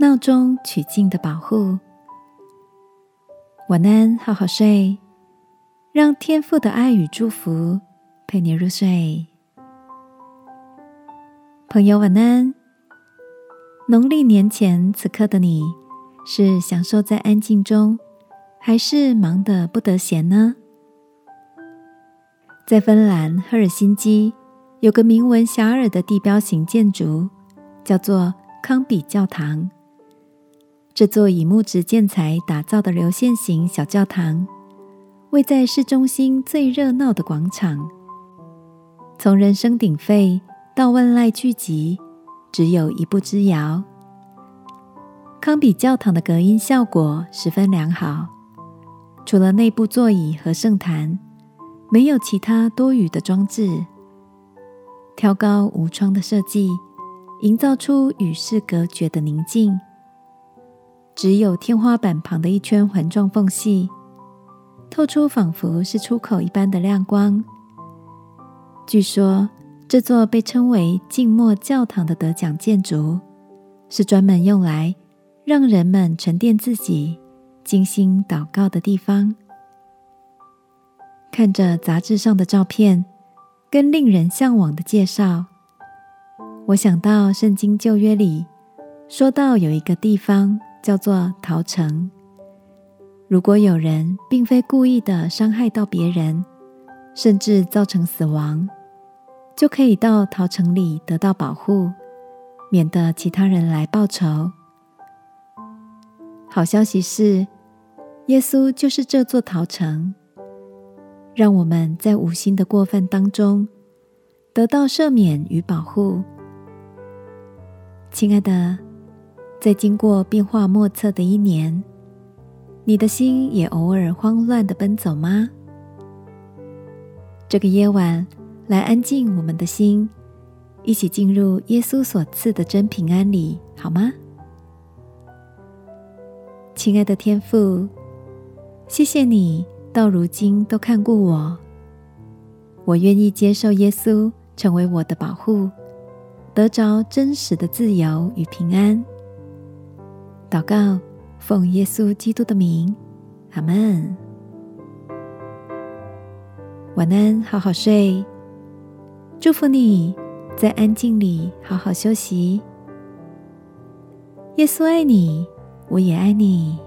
闹中取静的保护。晚安，好好睡，让天父的爱与祝福陪你入睡。朋友，晚安。农历年前此刻的你，是享受在安静中，还是忙得不得闲呢？在芬兰赫尔辛基，有个名闻遐迩的地标型建筑，叫做康比教堂。这座以木质建材打造的流线型小教堂，位在市中心最热闹的广场。从人声鼎沸到万籁俱寂，只有一步之遥。康比教堂的隔音效果十分良好，除了内部座椅和圣坛，没有其他多余的装置。挑高无窗的设计，营造出与世隔绝的宁静。只有天花板旁的一圈环状缝隙，透出仿佛是出口一般的亮光。据说，这座被称为“静默教堂”的得奖建筑，是专门用来让人们沉淀自己、精心祷告的地方。看着杂志上的照片跟令人向往的介绍，我想到《圣经旧约》里说到有一个地方。叫做逃城。如果有人并非故意的伤害到别人，甚至造成死亡，就可以到逃城里得到保护，免得其他人来报仇。好消息是，耶稣就是这座逃城，让我们在无心的过犯当中得到赦免与保护。亲爱的。在经过变化莫测的一年，你的心也偶尔慌乱的奔走吗？这个夜晚，来安静我们的心，一起进入耶稣所赐的真平安里，好吗？亲爱的天父，谢谢你到如今都看顾我，我愿意接受耶稣成为我的保护，得着真实的自由与平安。祷告，奉耶稣基督的名，阿门。晚安，好好睡。祝福你在安静里好好休息。耶稣爱你，我也爱你。